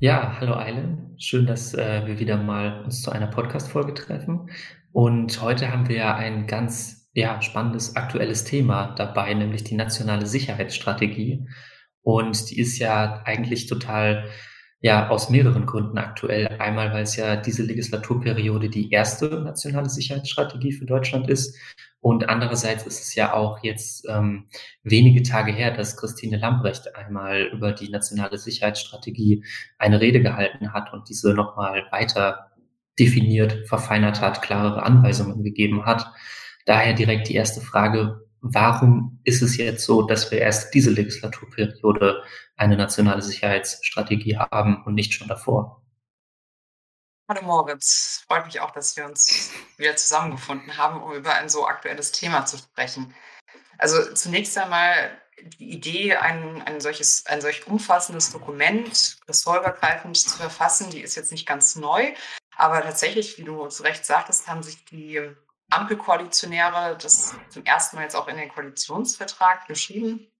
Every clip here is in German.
Ja, hallo Eile. Schön, dass äh, wir wieder mal uns zu einer Podcast-Folge treffen. Und heute haben wir ja ein ganz ja, spannendes aktuelles Thema dabei, nämlich die nationale Sicherheitsstrategie. Und die ist ja eigentlich total ja aus mehreren Gründen aktuell. Einmal, weil es ja diese Legislaturperiode die erste nationale Sicherheitsstrategie für Deutschland ist. Und andererseits ist es ja auch jetzt ähm, wenige Tage her, dass Christine Lambrecht einmal über die nationale Sicherheitsstrategie eine Rede gehalten hat und diese nochmal weiter definiert, verfeinert hat, klarere Anweisungen gegeben hat. Daher direkt die erste Frage, warum ist es jetzt so, dass wir erst diese Legislaturperiode eine nationale Sicherheitsstrategie haben und nicht schon davor? Hallo Moritz, freut mich auch, dass wir uns wieder zusammengefunden haben, um über ein so aktuelles Thema zu sprechen. Also zunächst einmal die Idee, ein, ein, solches, ein solch umfassendes Dokument ressortübergreifend zu verfassen, die ist jetzt nicht ganz neu. Aber tatsächlich, wie du zu Recht sagtest, haben sich die Ampelkoalitionäre das zum ersten Mal jetzt auch in den Koalitionsvertrag geschrieben,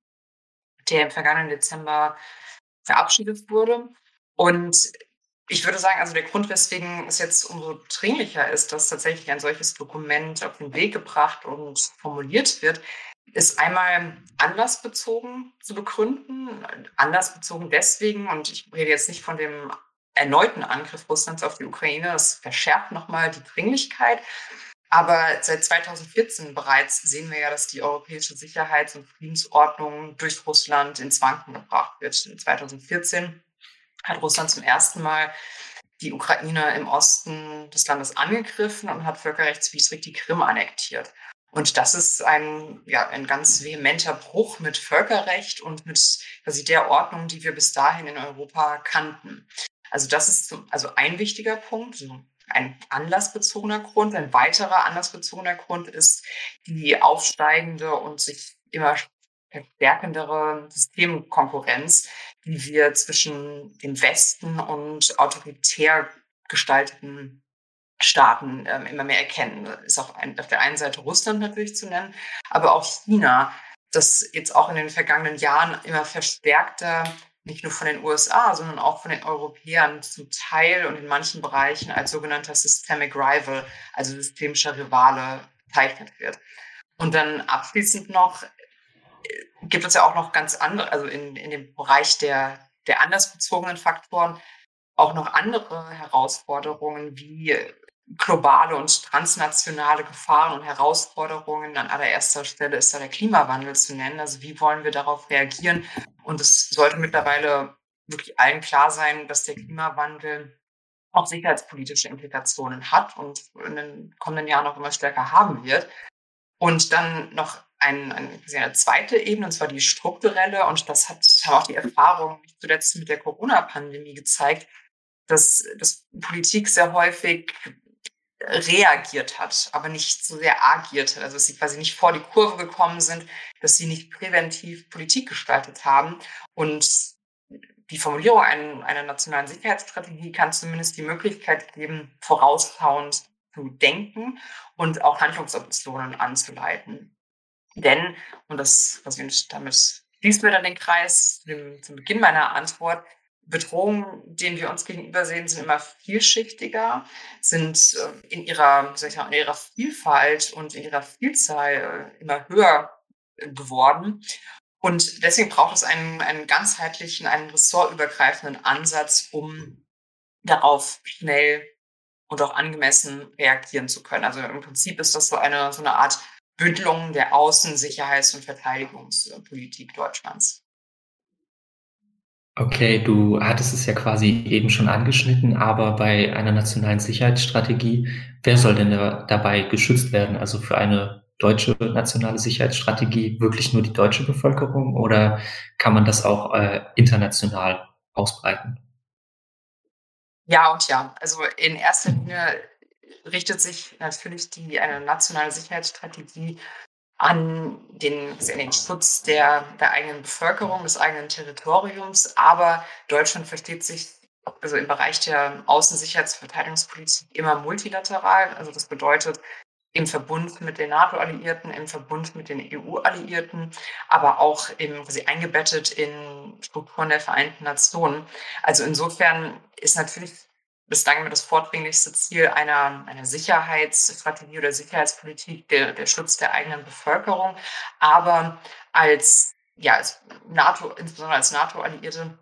der im vergangenen Dezember verabschiedet wurde. Und ich würde sagen, also der Grund, weswegen es jetzt umso dringlicher ist, dass tatsächlich ein solches Dokument auf den Weg gebracht und formuliert wird, ist einmal anlassbezogen zu begründen. Anlassbezogen deswegen, und ich rede jetzt nicht von dem erneuten Angriff Russlands auf die Ukraine, das verschärft nochmal die Dringlichkeit, aber seit 2014 bereits sehen wir ja, dass die europäische Sicherheits- und Friedensordnung durch Russland ins Wanken gebracht wird. 2014 hat Russland zum ersten Mal die Ukraine im Osten des Landes angegriffen und hat völkerrechtswidrig die Krim annektiert. Und das ist ein, ja, ein ganz vehementer Bruch mit Völkerrecht und mit quasi der Ordnung, die wir bis dahin in Europa kannten. Also das ist also ein wichtiger Punkt, ein anlassbezogener Grund. Ein weiterer anlassbezogener Grund ist die aufsteigende und sich immer verstärkendere Systemkonkurrenz, die wir zwischen dem Westen und autoritär gestalteten Staaten ähm, immer mehr erkennen. Das ist auf, ein, auf der einen Seite Russland natürlich zu nennen, aber auch China, das jetzt auch in den vergangenen Jahren immer verstärkter nicht nur von den USA, sondern auch von den Europäern zum Teil und in manchen Bereichen als sogenannter Systemic Rival, also systemischer Rivale, bezeichnet wird. Und dann abschließend noch gibt es ja auch noch ganz andere, also in, in dem Bereich der, der andersbezogenen Faktoren, auch noch andere Herausforderungen wie globale und transnationale Gefahren und Herausforderungen. An allererster Stelle ist da der Klimawandel zu nennen. Also wie wollen wir darauf reagieren? Und es sollte mittlerweile wirklich allen klar sein, dass der Klimawandel auch sicherheitspolitische Implikationen hat und in den kommenden Jahren auch immer stärker haben wird. Und dann noch ein, ein, eine zweite Ebene, und zwar die strukturelle. Und das hat, haben auch die Erfahrungen nicht zuletzt mit der Corona-Pandemie gezeigt, dass, dass Politik sehr häufig reagiert hat, aber nicht so sehr agiert hat. Also dass sie quasi nicht vor die Kurve gekommen sind, dass sie nicht präventiv Politik gestaltet haben. Und die Formulierung einer nationalen Sicherheitsstrategie kann zumindest die Möglichkeit geben, vorausschauend zu denken und auch Handlungsoptionen anzuleiten. Denn, und das, was ich damit schließt mir dann den Kreis zum, zum Beginn meiner Antwort, Bedrohungen, denen wir uns gegenüber sehen, sind immer vielschichtiger, sind äh, in ihrer, ich mal, in ihrer Vielfalt und in ihrer Vielzahl äh, immer höher geworden. Und deswegen braucht es einen, einen ganzheitlichen, einen ressortübergreifenden Ansatz, um darauf schnell und auch angemessen reagieren zu können. Also im Prinzip ist das so eine, so eine Art Bündelung der Außen-, Sicherheits- und Verteidigungspolitik Deutschlands. Okay, du hattest es ja quasi eben schon angeschnitten, aber bei einer nationalen Sicherheitsstrategie, wer soll denn da, dabei geschützt werden? Also für eine deutsche nationale Sicherheitsstrategie wirklich nur die deutsche Bevölkerung oder kann man das auch äh, international ausbreiten? Ja und ja. Also in erster Linie richtet sich natürlich die eine nationale Sicherheitsstrategie an den, den Schutz der, der eigenen Bevölkerung, des eigenen Territoriums. Aber Deutschland versteht sich also im Bereich der Außensicherheits- und Verteidigungspolitik immer multilateral. Also das bedeutet, im Verbund mit den NATO-Alliierten, im Verbund mit den EU-Alliierten, aber auch im, quasi eingebettet in Strukturen der Vereinten Nationen. Also insofern ist natürlich bislang immer das vordringlichste Ziel einer, einer Sicherheitsstrategie oder Sicherheitspolitik der, der Schutz der eigenen Bevölkerung. Aber als, ja, als NATO, insbesondere als NATO-Alliierte,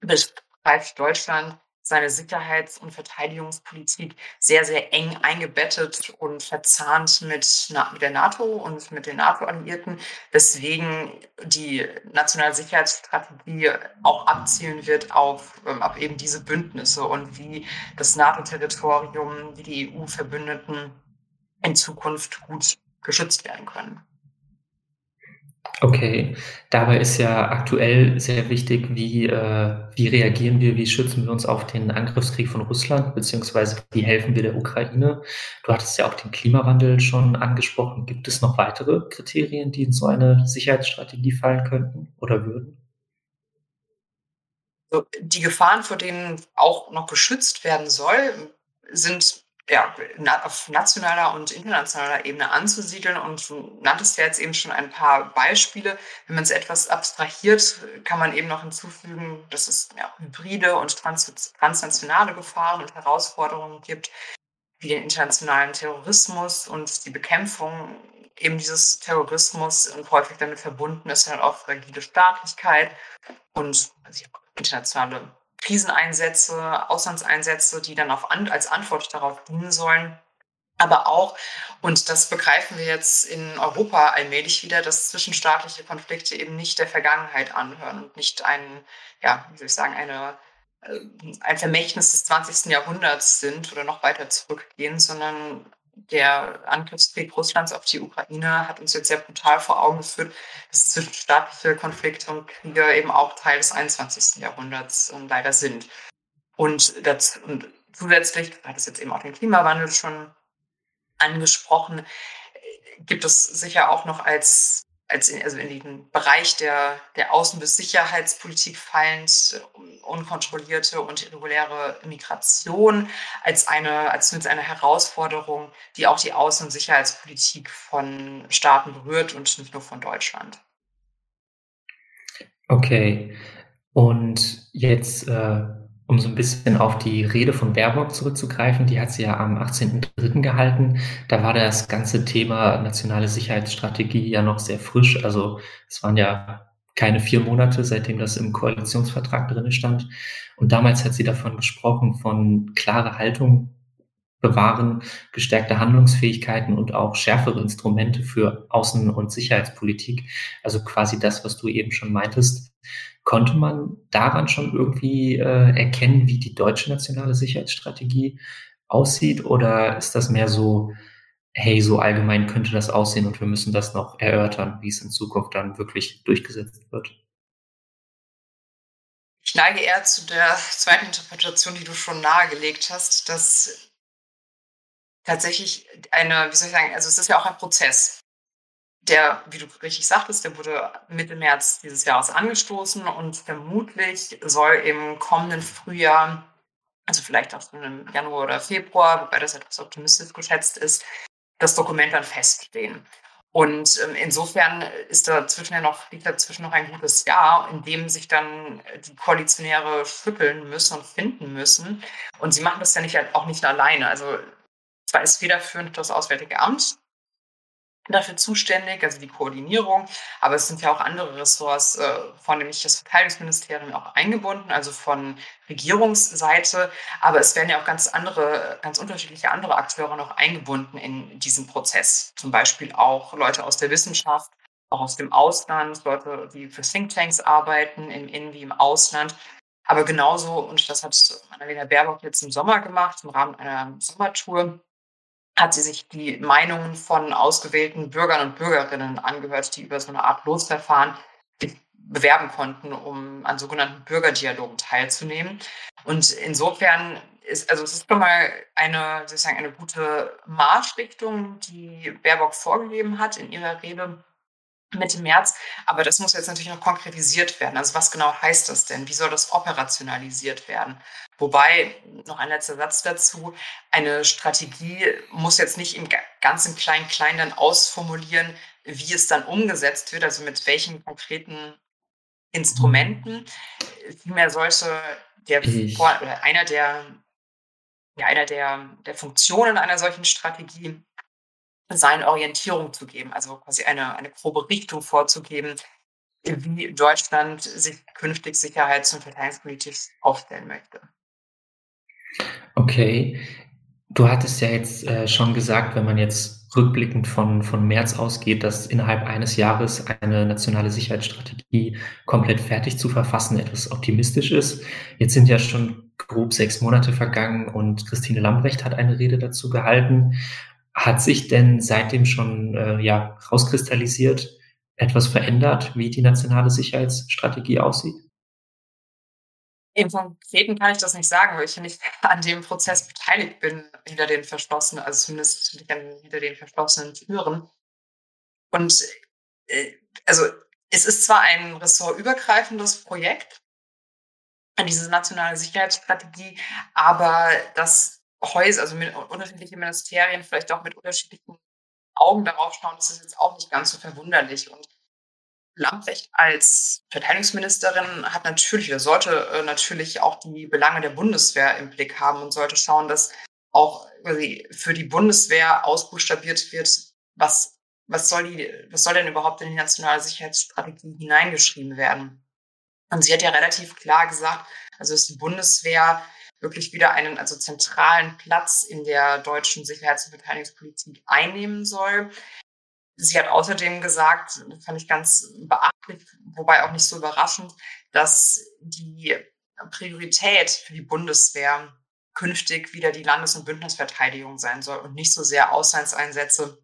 begreift Deutschland seine Sicherheits- und Verteidigungspolitik sehr, sehr eng eingebettet und verzahnt mit, mit der NATO und mit den NATO-Alliierten, weswegen die nationale Sicherheitsstrategie auch abzielen wird auf, ähm, auf eben diese Bündnisse und wie das NATO-Territorium, wie die EU-Verbündeten in Zukunft gut geschützt werden können. Okay, dabei ist ja aktuell sehr wichtig, wie, äh, wie reagieren wir, wie schützen wir uns auf den Angriffskrieg von Russland, beziehungsweise wie helfen wir der Ukraine? Du hattest ja auch den Klimawandel schon angesprochen. Gibt es noch weitere Kriterien, die in so eine Sicherheitsstrategie fallen könnten oder würden? Die Gefahren, vor denen auch noch geschützt werden soll, sind ja, auf nationaler und internationaler Ebene anzusiedeln. Und du nanntest ja jetzt eben schon ein paar Beispiele. Wenn man es etwas abstrahiert, kann man eben noch hinzufügen, dass es ja, hybride und trans transnationale Gefahren und Herausforderungen gibt, wie den internationalen Terrorismus und die Bekämpfung eben dieses Terrorismus und häufig damit verbunden ist dann auch fragile Staatlichkeit und also internationale Kriseneinsätze, Auslandseinsätze, die dann auf als Antwort darauf dienen sollen. Aber auch, und das begreifen wir jetzt in Europa allmählich wieder, dass zwischenstaatliche Konflikte eben nicht der Vergangenheit anhören und nicht ein, ja, wie soll ich sagen, eine, äh, ein Vermächtnis des 20. Jahrhunderts sind oder noch weiter zurückgehen, sondern der Angriffskrieg Russlands auf die Ukraine hat uns jetzt sehr brutal vor Augen geführt, dass zwischenstaatliche Konflikte und Kriege eben auch Teil des 21. Jahrhunderts äh, leider sind. Und, das, und zusätzlich, du hattest jetzt eben auch den Klimawandel schon angesprochen, äh, gibt es sicher auch noch als als in, also in den Bereich der, der Außen- bis Sicherheitspolitik fallend unkontrollierte und irreguläre Migration als eine, als eine Herausforderung, die auch die Außen- und Sicherheitspolitik von Staaten berührt und nicht nur von Deutschland. Okay. Und jetzt äh, um so ein bisschen auf die Rede von Baerbock zurückzugreifen, die hat sie ja am 18.03. gehalten. Da war das ganze Thema nationale Sicherheitsstrategie ja noch sehr frisch. Also es waren ja keine vier Monate, seitdem das im Koalitionsvertrag drin stand. Und damals hat sie davon gesprochen, von klare Haltung bewahren, gestärkte Handlungsfähigkeiten und auch schärfere Instrumente für Außen- und Sicherheitspolitik. Also quasi das, was du eben schon meintest. Konnte man daran schon irgendwie äh, erkennen, wie die deutsche nationale Sicherheitsstrategie aussieht? Oder ist das mehr so, hey, so allgemein könnte das aussehen und wir müssen das noch erörtern, wie es in Zukunft dann wirklich durchgesetzt wird? Ich neige eher zu der zweiten Interpretation, die du schon nahegelegt hast, dass tatsächlich eine, wie soll ich sagen, also es ist ja auch ein Prozess der, wie du richtig sagtest, der wurde Mitte März dieses Jahres angestoßen und vermutlich soll im kommenden Frühjahr, also vielleicht auch im Januar oder Februar, wobei das etwas optimistisch geschätzt ist, das Dokument dann feststehen. Und ähm, insofern ist dazwischen ja noch, liegt dazwischen noch ein gutes Jahr, in dem sich dann die Koalitionäre schütteln müssen und finden müssen. Und sie machen das ja nicht, auch nicht alleine. Also zwar ist federführend das Auswärtige Amt, dafür zuständig, also die Koordinierung. Aber es sind ja auch andere Ressorts, äh, vornehmlich das Verteidigungsministerium auch eingebunden, also von Regierungsseite. Aber es werden ja auch ganz andere, ganz unterschiedliche andere Akteure noch eingebunden in diesen Prozess. Zum Beispiel auch Leute aus der Wissenschaft, auch aus dem Ausland, Leute, die für Thinktanks arbeiten, im In- wie im Ausland. Aber genauso, und das hat Annalena Baerbock jetzt im Sommer gemacht, im Rahmen einer Sommertour, hat sie sich die Meinungen von ausgewählten Bürgern und Bürgerinnen angehört, die über so eine Art Losverfahren bewerben konnten, um an sogenannten Bürgerdialogen teilzunehmen. Und insofern ist, also es ist schon mal eine, sozusagen eine gute Marschrichtung, die Baerbock vorgegeben hat in ihrer Rede Mitte März. Aber das muss jetzt natürlich noch konkretisiert werden. Also was genau heißt das denn? Wie soll das operationalisiert werden? Wobei, noch ein letzter Satz dazu, eine Strategie muss jetzt nicht im ganzen Klein-Klein dann ausformulieren, wie es dann umgesetzt wird, also mit welchen konkreten Instrumenten. Vielmehr sollte der, oder einer der, ja, einer der, der Funktionen einer solchen Strategie seine Orientierung zu geben, also quasi eine, eine grobe Richtung vorzugeben, wie Deutschland sich künftig sicherheits- und verteidigungspolitisch aufstellen möchte. Okay. Du hattest ja jetzt äh, schon gesagt, wenn man jetzt rückblickend von, von März ausgeht, dass innerhalb eines Jahres eine nationale Sicherheitsstrategie komplett fertig zu verfassen etwas optimistisch ist. Jetzt sind ja schon grob sechs Monate vergangen und Christine Lambrecht hat eine Rede dazu gehalten. Hat sich denn seitdem schon äh, ja, rauskristallisiert, etwas verändert, wie die nationale Sicherheitsstrategie aussieht? Im Konkreten kann ich das nicht sagen, weil ich nicht an dem Prozess beteiligt bin, hinter den verschlossenen, also zumindest hinter den verschlossenen Türen. Und äh, also es ist zwar ein ressortübergreifendes Projekt, diese nationale Sicherheitsstrategie, aber das Häuser, also mit unterschiedliche Ministerien vielleicht auch mit unterschiedlichen Augen darauf schauen, das ist jetzt auch nicht ganz so verwunderlich. Und Lambrecht als Verteidigungsministerin hat natürlich oder sollte äh, natürlich auch die Belange der Bundeswehr im Blick haben und sollte schauen, dass auch für die Bundeswehr ausbuchstabiert wird, was, was, soll die, was soll denn überhaupt in die nationale Sicherheitsstrategie hineingeschrieben werden. Und sie hat ja relativ klar gesagt, also dass die Bundeswehr wirklich wieder einen also zentralen Platz in der deutschen Sicherheits- und Verteidigungspolitik einnehmen soll. Sie hat außerdem gesagt, fand ich ganz beachtlich, wobei auch nicht so überraschend, dass die Priorität für die Bundeswehr künftig wieder die Landes- und Bündnisverteidigung sein soll und nicht so sehr Auslandseinsätze,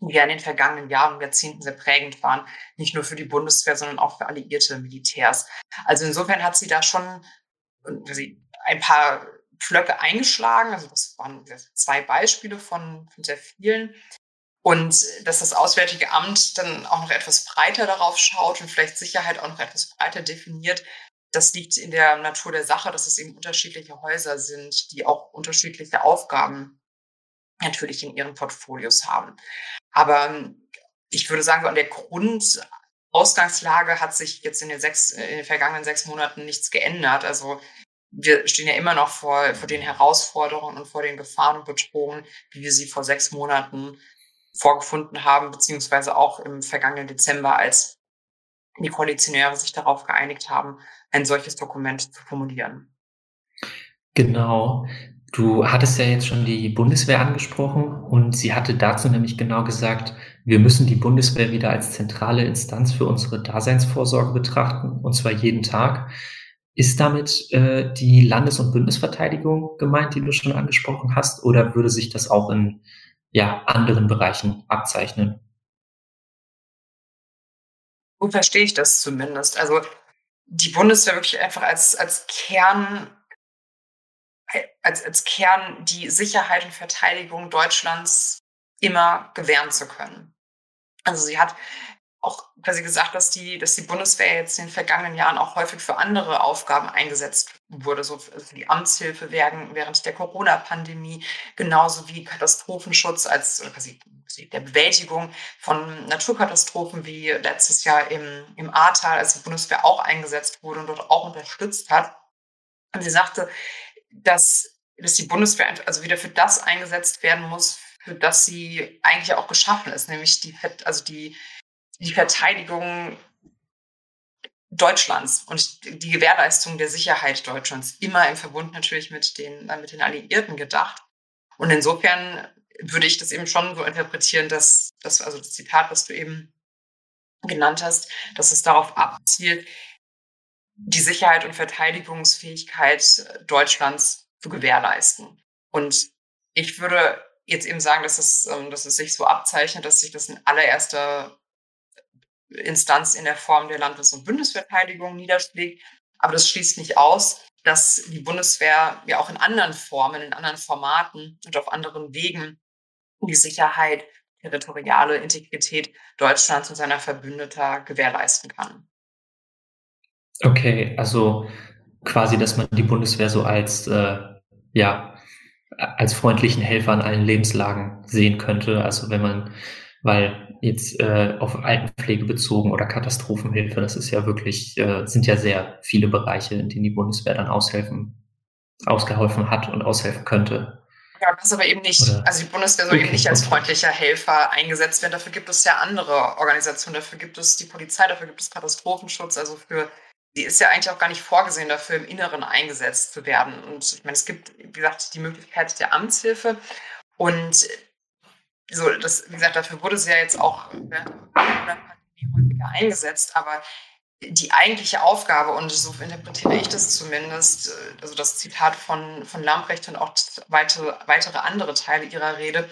die ja in den vergangenen Jahren und Jahrzehnten sehr prägend waren, nicht nur für die Bundeswehr, sondern auch für alliierte Militärs. Also insofern hat sie da schon ein paar Pflöcke eingeschlagen. Also das waren zwei Beispiele von, von sehr vielen. Und dass das Auswärtige Amt dann auch noch etwas breiter darauf schaut und vielleicht Sicherheit auch noch etwas breiter definiert, das liegt in der Natur der Sache, dass es eben unterschiedliche Häuser sind, die auch unterschiedliche Aufgaben natürlich in ihren Portfolios haben. Aber ich würde sagen, an der Grundausgangslage hat sich jetzt in den, sechs, in den vergangenen sechs Monaten nichts geändert. Also wir stehen ja immer noch vor, vor den Herausforderungen und vor den Gefahren und Bedrohungen, wie wir sie vor sechs Monaten vorgefunden haben, beziehungsweise auch im vergangenen Dezember, als die Koalitionäre sich darauf geeinigt haben, ein solches Dokument zu formulieren. Genau. Du hattest ja jetzt schon die Bundeswehr angesprochen und sie hatte dazu nämlich genau gesagt, wir müssen die Bundeswehr wieder als zentrale Instanz für unsere Daseinsvorsorge betrachten, und zwar jeden Tag. Ist damit äh, die Landes- und Bundesverteidigung gemeint, die du schon angesprochen hast, oder würde sich das auch in ja, anderen Bereichen abzeichnen? So verstehe ich das zumindest. Also die Bundeswehr wirklich einfach als, als Kern, als, als Kern die Sicherheit und Verteidigung Deutschlands immer gewähren zu können. Also sie hat auch quasi gesagt, dass die, dass die Bundeswehr jetzt in den vergangenen Jahren auch häufig für andere Aufgaben eingesetzt wurde, so für die Amtshilfe während, der Corona-Pandemie, genauso wie Katastrophenschutz als quasi der Bewältigung von Naturkatastrophen wie letztes Jahr im, im Ahrtal, als die Bundeswehr auch eingesetzt wurde und dort auch unterstützt hat. Und sie sagte, dass, dass die Bundeswehr also wieder für das eingesetzt werden muss, für das sie eigentlich auch geschaffen ist, nämlich die, also die die Verteidigung Deutschlands und die Gewährleistung der Sicherheit Deutschlands immer im Verbund natürlich mit den, äh, mit den Alliierten gedacht. Und insofern würde ich das eben schon so interpretieren, dass das, also das Zitat, was du eben genannt hast, dass es darauf abzielt, die Sicherheit und Verteidigungsfähigkeit Deutschlands zu gewährleisten. Und ich würde jetzt eben sagen, dass es, ähm, dass es sich so abzeichnet, dass sich das in allererster Instanz in der Form der Landes- und Bundesverteidigung niederschlägt. Aber das schließt nicht aus, dass die Bundeswehr ja auch in anderen Formen, in anderen Formaten und auf anderen Wegen die Sicherheit territoriale Integrität Deutschlands und seiner Verbündeter gewährleisten kann. Okay, also quasi, dass man die Bundeswehr so als, äh, ja, als freundlichen Helfer in allen Lebenslagen sehen könnte. Also wenn man, weil jetzt äh, auf Altenpflege bezogen oder Katastrophenhilfe, das ist ja wirklich, äh, sind ja sehr viele Bereiche, in denen die Bundeswehr dann aushelfen, ausgeholfen hat und aushelfen könnte. Ja, das aber eben nicht. Oder? Also die Bundeswehr soll okay, eben nicht als freundlicher Helfer eingesetzt werden. Dafür gibt es ja andere Organisationen. Dafür gibt es die Polizei, dafür gibt es Katastrophenschutz. Also für die ist ja eigentlich auch gar nicht vorgesehen, dafür im Inneren eingesetzt zu werden. Und ich meine, es gibt, wie gesagt, die Möglichkeit der Amtshilfe. Und so, das, wie gesagt, dafür wurde sie ja jetzt auch während der Pandemie häufiger eingesetzt. Aber die eigentliche Aufgabe, und so interpretiere ich das zumindest, äh, also das Zitat von, von Lamprecht und auch weitere, weitere andere Teile ihrer Rede,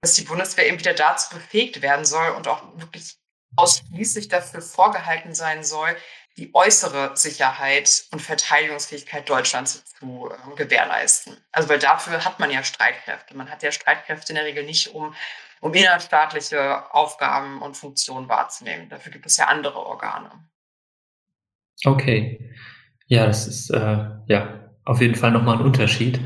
dass die Bundeswehr eben wieder dazu befähigt werden soll und auch wirklich ausschließlich dafür vorgehalten sein soll, die äußere Sicherheit und Verteidigungsfähigkeit Deutschlands zu äh, gewährleisten. Also weil dafür hat man ja Streitkräfte. Man hat ja Streitkräfte in der Regel nicht, um, um innerstaatliche Aufgaben und Funktionen wahrzunehmen. Dafür gibt es ja andere Organe. Okay. Ja, das ist äh, ja auf jeden Fall nochmal ein Unterschied.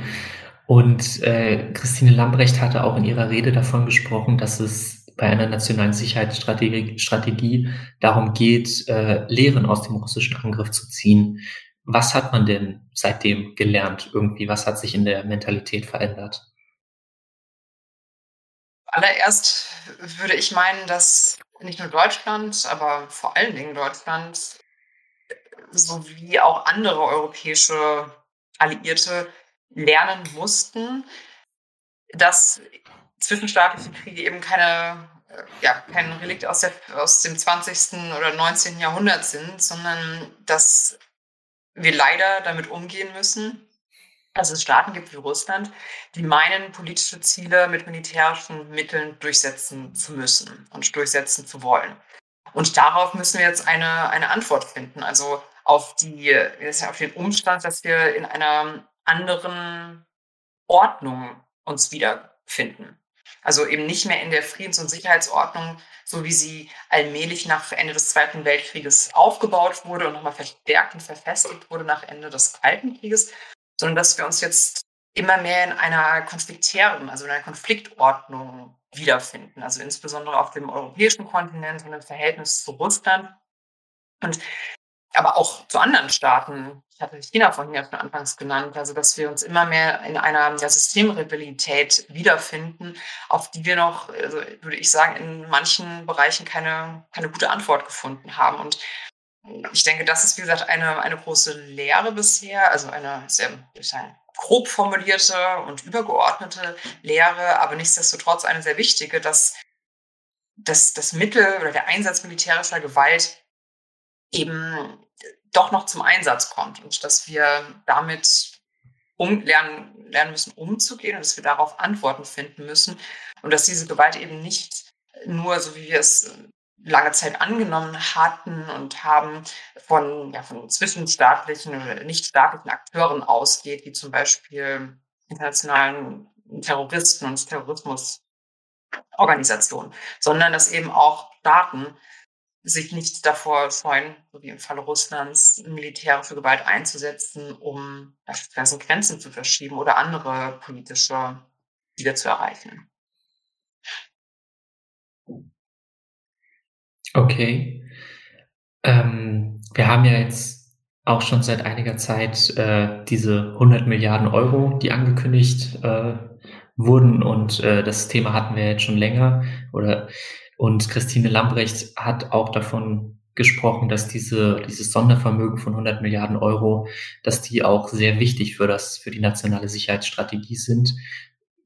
Und äh, Christine Lambrecht hatte auch in ihrer Rede davon gesprochen, dass es bei einer nationalen Sicherheitsstrategie Strategie darum geht, äh, Lehren aus dem russischen Angriff zu ziehen. Was hat man denn seitdem gelernt irgendwie? Was hat sich in der Mentalität verändert? Allererst würde ich meinen, dass nicht nur Deutschland, aber vor allen Dingen Deutschland sowie auch andere europäische Alliierte lernen mussten, dass zwischenstaatliche Kriege eben keine, äh, ja, kein Relikt aus, der, aus dem 20. oder 19. Jahrhundert sind, sondern dass wir leider damit umgehen müssen, dass es Staaten gibt wie Russland, die meinen, politische Ziele mit militärischen Mitteln durchsetzen zu müssen und durchsetzen zu wollen. Und darauf müssen wir jetzt eine, eine Antwort finden. Also auf die, auf den Umstand, dass wir in einer anderen Ordnung uns wiederfinden. Also eben nicht mehr in der Friedens- und Sicherheitsordnung, so wie sie allmählich nach Ende des Zweiten Weltkrieges aufgebaut wurde und nochmal verstärkt und verfestigt wurde nach Ende des Kalten Krieges, sondern dass wir uns jetzt immer mehr in einer konfliktären, also in einer Konfliktordnung wiederfinden. Also insbesondere auf dem europäischen Kontinent und im Verhältnis zu Russland. Und aber auch zu anderen Staaten. Ich hatte China vorhin ja schon anfangs genannt, also dass wir uns immer mehr in einer ja, Systemrebellität wiederfinden, auf die wir noch, also würde ich sagen, in manchen Bereichen keine, keine gute Antwort gefunden haben. Und ich denke, das ist, wie gesagt, eine, eine große Lehre bisher, also eine sehr, sagen, grob formulierte und übergeordnete Lehre, aber nichtsdestotrotz eine sehr wichtige, dass, dass das Mittel oder der Einsatz militärischer Gewalt eben doch noch zum Einsatz kommt und dass wir damit um, lernen, lernen müssen, umzugehen und dass wir darauf Antworten finden müssen und dass diese Gewalt eben nicht nur, so wie wir es lange Zeit angenommen hatten und haben, von, ja, von zwischenstaatlichen oder nichtstaatlichen Akteuren ausgeht, wie zum Beispiel internationalen Terroristen und Terrorismusorganisationen, sondern dass eben auch Staaten sich nicht davor scheuen, so wie im Falle Russlands, militärische Gewalt einzusetzen, um beispielsweise Grenzen zu verschieben oder andere politische Ziele zu erreichen. Okay. Ähm, wir haben ja jetzt auch schon seit einiger Zeit äh, diese 100 Milliarden Euro, die angekündigt äh, wurden und äh, das Thema hatten wir jetzt schon länger oder und Christine Lambrecht hat auch davon gesprochen, dass diese, dieses Sondervermögen von 100 Milliarden Euro, dass die auch sehr wichtig für das, für die nationale Sicherheitsstrategie sind.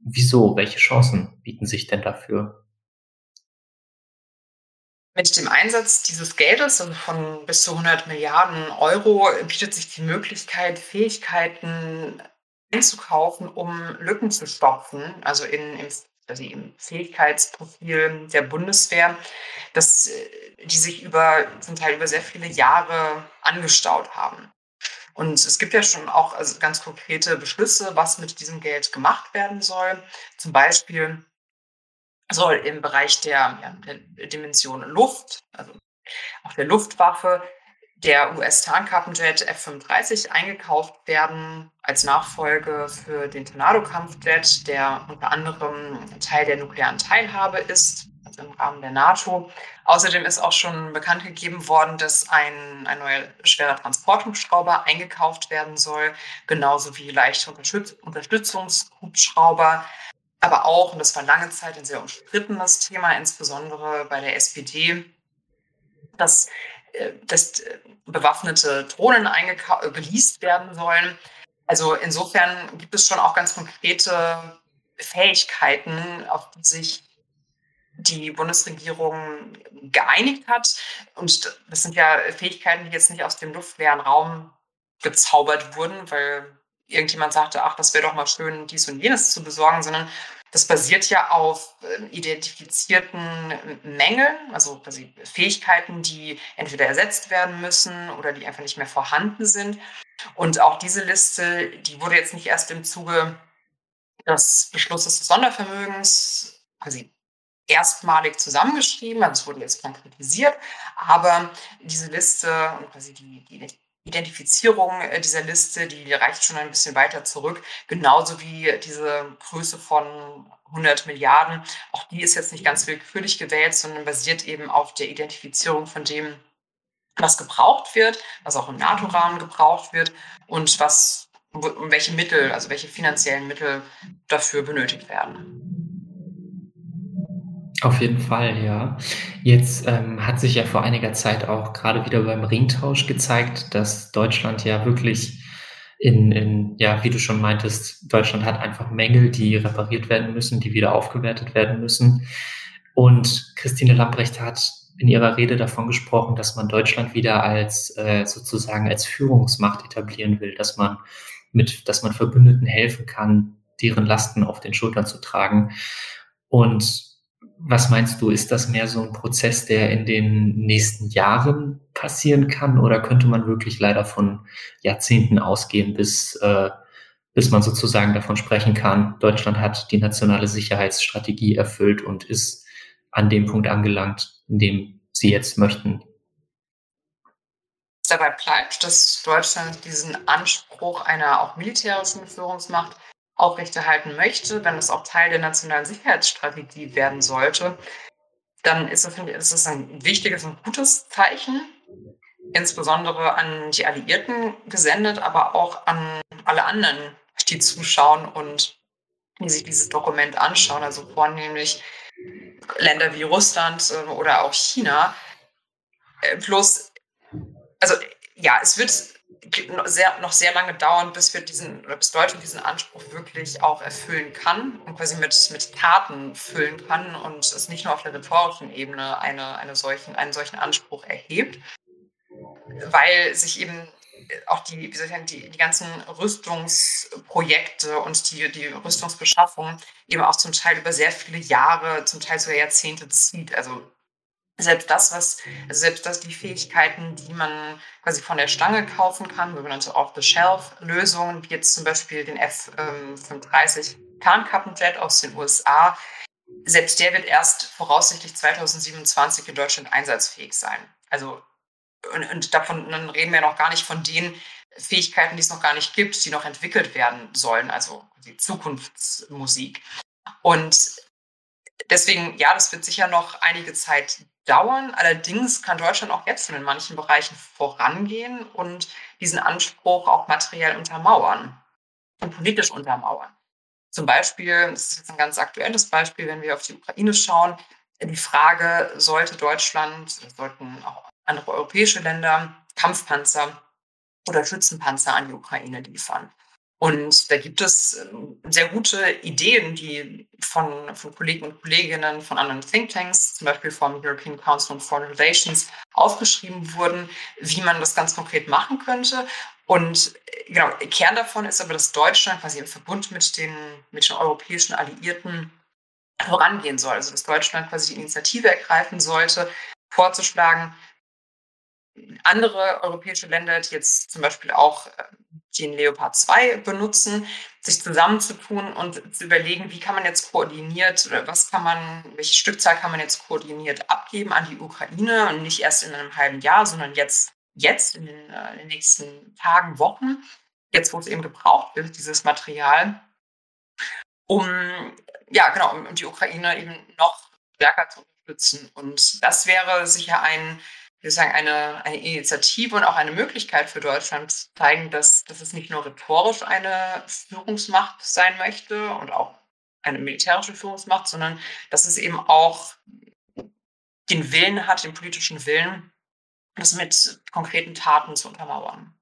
Wieso? Welche Chancen bieten sich denn dafür? Mit dem Einsatz dieses Geldes also von bis zu 100 Milliarden Euro bietet sich die Möglichkeit, Fähigkeiten einzukaufen, um Lücken zu stopfen, also in, im also im Fähigkeitsprofil der Bundeswehr, dass äh, die sich über zum Teil über sehr viele Jahre angestaut haben. Und es gibt ja schon auch also ganz konkrete Beschlüsse, was mit diesem Geld gemacht werden soll. Zum Beispiel soll im Bereich der, ja, der Dimension Luft, also auch der Luftwaffe, der US-Tarnkappenjet F-35 eingekauft werden als Nachfolge für den Tornado-Kampfjet, der unter anderem Teil der nuklearen Teilhabe ist, also im Rahmen der NATO. Außerdem ist auch schon bekannt gegeben worden, dass ein, ein neuer schwerer Transporthubschrauber eingekauft werden soll, genauso wie leichte Unterstützungshubschrauber. Aber auch, und das war lange Zeit ein sehr umstrittenes Thema, insbesondere bei der SPD, dass dass äh, bewaffnete Drohnen äh, geleast werden sollen. Also insofern gibt es schon auch ganz konkrete Fähigkeiten, auf die sich die Bundesregierung geeinigt hat. Und das sind ja Fähigkeiten, die jetzt nicht aus dem luftleeren Raum gezaubert wurden, weil irgendjemand sagte, ach, das wäre doch mal schön, dies und jenes zu besorgen, sondern das basiert ja auf ähm, identifizierten Mängeln, also quasi Fähigkeiten, die entweder ersetzt werden müssen oder die einfach nicht mehr vorhanden sind. Und auch diese Liste, die wurde jetzt nicht erst im Zuge des Beschlusses des Sondervermögens quasi erstmalig zusammengeschrieben, also es wurde jetzt konkretisiert, aber diese Liste und quasi die, die Identifizierung äh, dieser Liste, die reicht schon ein bisschen weiter zurück, genauso wie diese Größe von 100 Milliarden. Auch die ist jetzt nicht ganz willkürlich gewählt, sondern basiert eben auf der Identifizierung von dem, was gebraucht wird, was auch im NATO-Rahmen gebraucht wird und was, welche Mittel, also welche finanziellen Mittel dafür benötigt werden. Auf jeden Fall, ja. Jetzt ähm, hat sich ja vor einiger Zeit auch gerade wieder beim Ringtausch gezeigt, dass Deutschland ja wirklich in, in, ja, wie du schon meintest, Deutschland hat einfach Mängel, die repariert werden müssen, die wieder aufgewertet werden müssen. Und Christine Lambrecht hat in ihrer Rede davon gesprochen, dass man Deutschland wieder als äh, sozusagen als Führungsmacht etablieren will, dass man mit, dass man Verbündeten helfen kann, deren Lasten auf den Schultern zu tragen. Und was meinst du, ist das mehr so ein Prozess, der in den nächsten Jahren passieren kann oder könnte man wirklich leider von Jahrzehnten ausgehen, bis, äh, bis man sozusagen davon sprechen kann, Deutschland hat die nationale Sicherheitsstrategie erfüllt und ist an dem Punkt angelangt, in dem sie jetzt möchten? Dabei bleibt, dass Deutschland diesen Anspruch einer auch militärischen Führungsmacht aufrechterhalten möchte, wenn es auch Teil der nationalen Sicherheitsstrategie werden sollte, dann ist es, ein wichtiges und gutes Zeichen, insbesondere an die Alliierten gesendet, aber auch an alle anderen, die zuschauen und die sich dieses Dokument anschauen, also vornehmlich Länder wie Russland äh, oder auch China. Äh, bloß, also ja, es wird sehr, noch sehr lange dauern, bis wir diesen, bis Deutschland diesen Anspruch wirklich auch erfüllen kann und quasi mit, mit Taten füllen kann und es nicht nur auf der rhetorischen Ebene eine, eine solchen, einen solchen Anspruch erhebt, weil sich eben auch die, wie soll ich sagen, die, die ganzen Rüstungsprojekte und die, die Rüstungsbeschaffung eben auch zum Teil über sehr viele Jahre, zum Teil sogar Jahrzehnte zieht. Also selbst das, was, also selbst das, die Fähigkeiten, die man quasi von der Stange kaufen kann, sogenannte Off-the-Shelf-Lösungen, wie jetzt zum Beispiel den F-35 Tarnkappenjet aus den USA, selbst der wird erst voraussichtlich 2027 in Deutschland einsatzfähig sein. Also, und, und davon dann reden wir noch gar nicht von den Fähigkeiten, die es noch gar nicht gibt, die noch entwickelt werden sollen, also die Zukunftsmusik. Und deswegen, ja, das wird sicher noch einige Zeit dauern. Allerdings kann Deutschland auch jetzt schon in manchen Bereichen vorangehen und diesen Anspruch auch materiell untermauern und politisch untermauern. Zum Beispiel, das ist jetzt ein ganz aktuelles Beispiel, wenn wir auf die Ukraine schauen, die Frage, sollte Deutschland, sollten auch andere europäische Länder Kampfpanzer oder Schützenpanzer an die Ukraine liefern? Und da gibt es ähm, sehr gute Ideen, die von, von Kollegen und Kolleginnen von anderen Thinktanks, zum Beispiel vom European Council on Foreign Relations, aufgeschrieben wurden, wie man das ganz konkret machen könnte. Und äh, genau, Kern davon ist aber, dass Deutschland quasi im Verbund mit den, mit den europäischen Alliierten vorangehen soll. Also dass Deutschland quasi die Initiative ergreifen sollte, vorzuschlagen, andere europäische Länder, die jetzt zum Beispiel auch äh, den Leopard 2 benutzen, sich zusammenzutun und zu überlegen, wie kann man jetzt koordiniert, oder was kann man, welche Stückzahl kann man jetzt koordiniert abgeben an die Ukraine und nicht erst in einem halben Jahr, sondern jetzt, jetzt in den, äh, in den nächsten Tagen, Wochen, jetzt wo es eben gebraucht wird, dieses Material, um ja genau, um die Ukraine eben noch stärker zu unterstützen. Und das wäre sicher ein wir sagen, eine, eine Initiative und auch eine Möglichkeit für Deutschland zu zeigen, dass, dass es nicht nur rhetorisch eine Führungsmacht sein möchte und auch eine militärische Führungsmacht, sondern dass es eben auch den Willen hat, den politischen Willen, das mit konkreten Taten zu untermauern.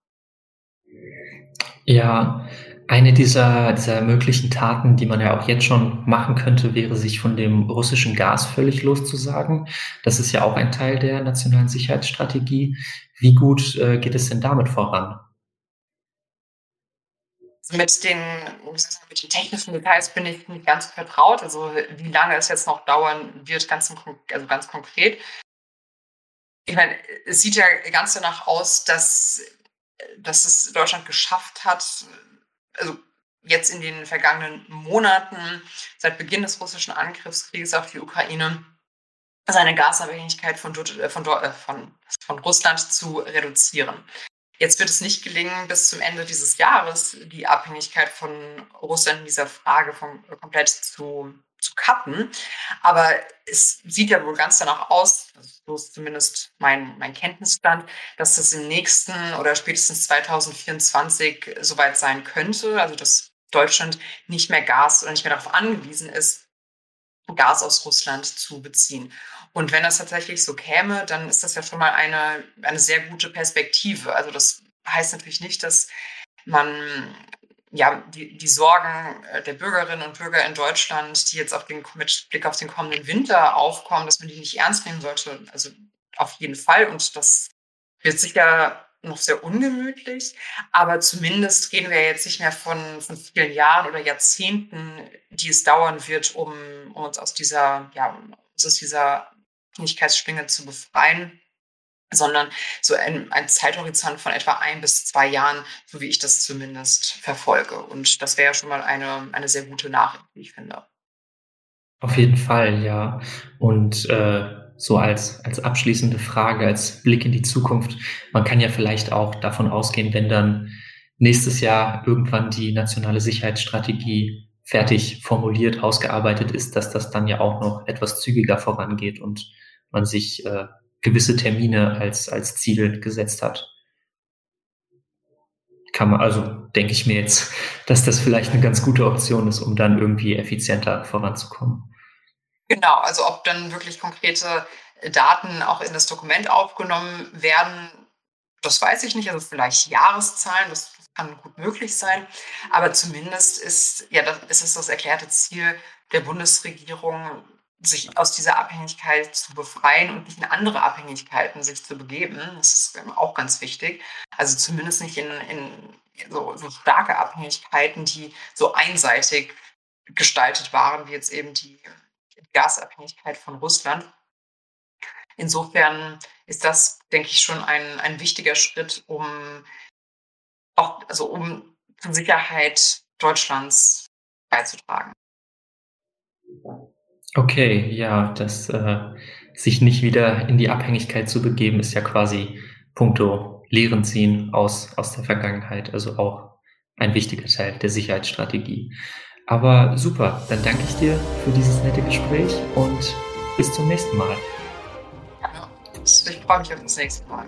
Ja, eine dieser, dieser möglichen Taten, die man ja auch jetzt schon machen könnte, wäre, sich von dem russischen Gas völlig loszusagen. Das ist ja auch ein Teil der nationalen Sicherheitsstrategie. Wie gut äh, geht es denn damit voran? Mit den, mit den technischen Details bin ich nicht ganz vertraut. Also wie lange es jetzt noch dauern wird, ganz, also ganz konkret. Ich meine, es sieht ja ganz danach aus, dass, dass es Deutschland geschafft hat, also jetzt in den vergangenen Monaten, seit Beginn des russischen Angriffskrieges auf die Ukraine, seine Gasabhängigkeit von, äh, von, äh, von, von Russland zu reduzieren. Jetzt wird es nicht gelingen, bis zum Ende dieses Jahres die Abhängigkeit von Russland in dieser Frage von, komplett zu, zu cutten. Aber es sieht ja wohl ganz danach aus, so ist zumindest mein, mein Kenntnisstand, dass das im nächsten oder spätestens 2024 soweit sein könnte. Also dass Deutschland nicht mehr Gas oder nicht mehr darauf angewiesen ist, Gas aus Russland zu beziehen. Und wenn das tatsächlich so käme, dann ist das ja schon mal eine, eine sehr gute Perspektive. Also das heißt natürlich nicht, dass man ja, die, die Sorgen äh, der Bürgerinnen und Bürger in Deutschland, die jetzt auf den, mit Blick auf den kommenden Winter aufkommen, dass man die nicht ernst nehmen sollte. Also auf jeden Fall. Und das wird sicher noch sehr ungemütlich. Aber zumindest reden wir jetzt nicht mehr von, von vielen Jahren oder Jahrzehnten, die es dauern wird, um, um uns aus dieser, ja, uns aus dieser Abhängigkeitsschlinge zu befreien sondern so ein, ein Zeithorizont von etwa ein bis zwei Jahren, so wie ich das zumindest verfolge. Und das wäre schon mal eine, eine sehr gute Nachricht, wie ich finde. Auf jeden Fall, ja. Und äh, so als, als abschließende Frage, als Blick in die Zukunft, man kann ja vielleicht auch davon ausgehen, wenn dann nächstes Jahr irgendwann die nationale Sicherheitsstrategie fertig formuliert, ausgearbeitet ist, dass das dann ja auch noch etwas zügiger vorangeht und man sich äh, gewisse Termine als, als Ziel gesetzt hat. Kann man, also denke ich mir jetzt, dass das vielleicht eine ganz gute Option ist, um dann irgendwie effizienter voranzukommen. Genau, also ob dann wirklich konkrete Daten auch in das Dokument aufgenommen werden, das weiß ich nicht. Also vielleicht Jahreszahlen, das kann gut möglich sein. Aber zumindest ist, ja, das ist es das erklärte Ziel der Bundesregierung, sich aus dieser Abhängigkeit zu befreien und nicht in andere Abhängigkeiten sich zu begeben. Das ist auch ganz wichtig. Also zumindest nicht in, in so, so starke Abhängigkeiten, die so einseitig gestaltet waren, wie jetzt eben die Gasabhängigkeit von Russland. Insofern ist das, denke ich, schon ein, ein wichtiger Schritt, um auch, also um zur Sicherheit Deutschlands beizutragen. Okay, ja, das äh, sich nicht wieder in die Abhängigkeit zu begeben, ist ja quasi puncto Lehren ziehen aus, aus der Vergangenheit, also auch ein wichtiger Teil der Sicherheitsstrategie. Aber super, dann danke ich dir für dieses nette Gespräch und bis zum nächsten Mal. Ja, ich freue mich auf das nächste Mal.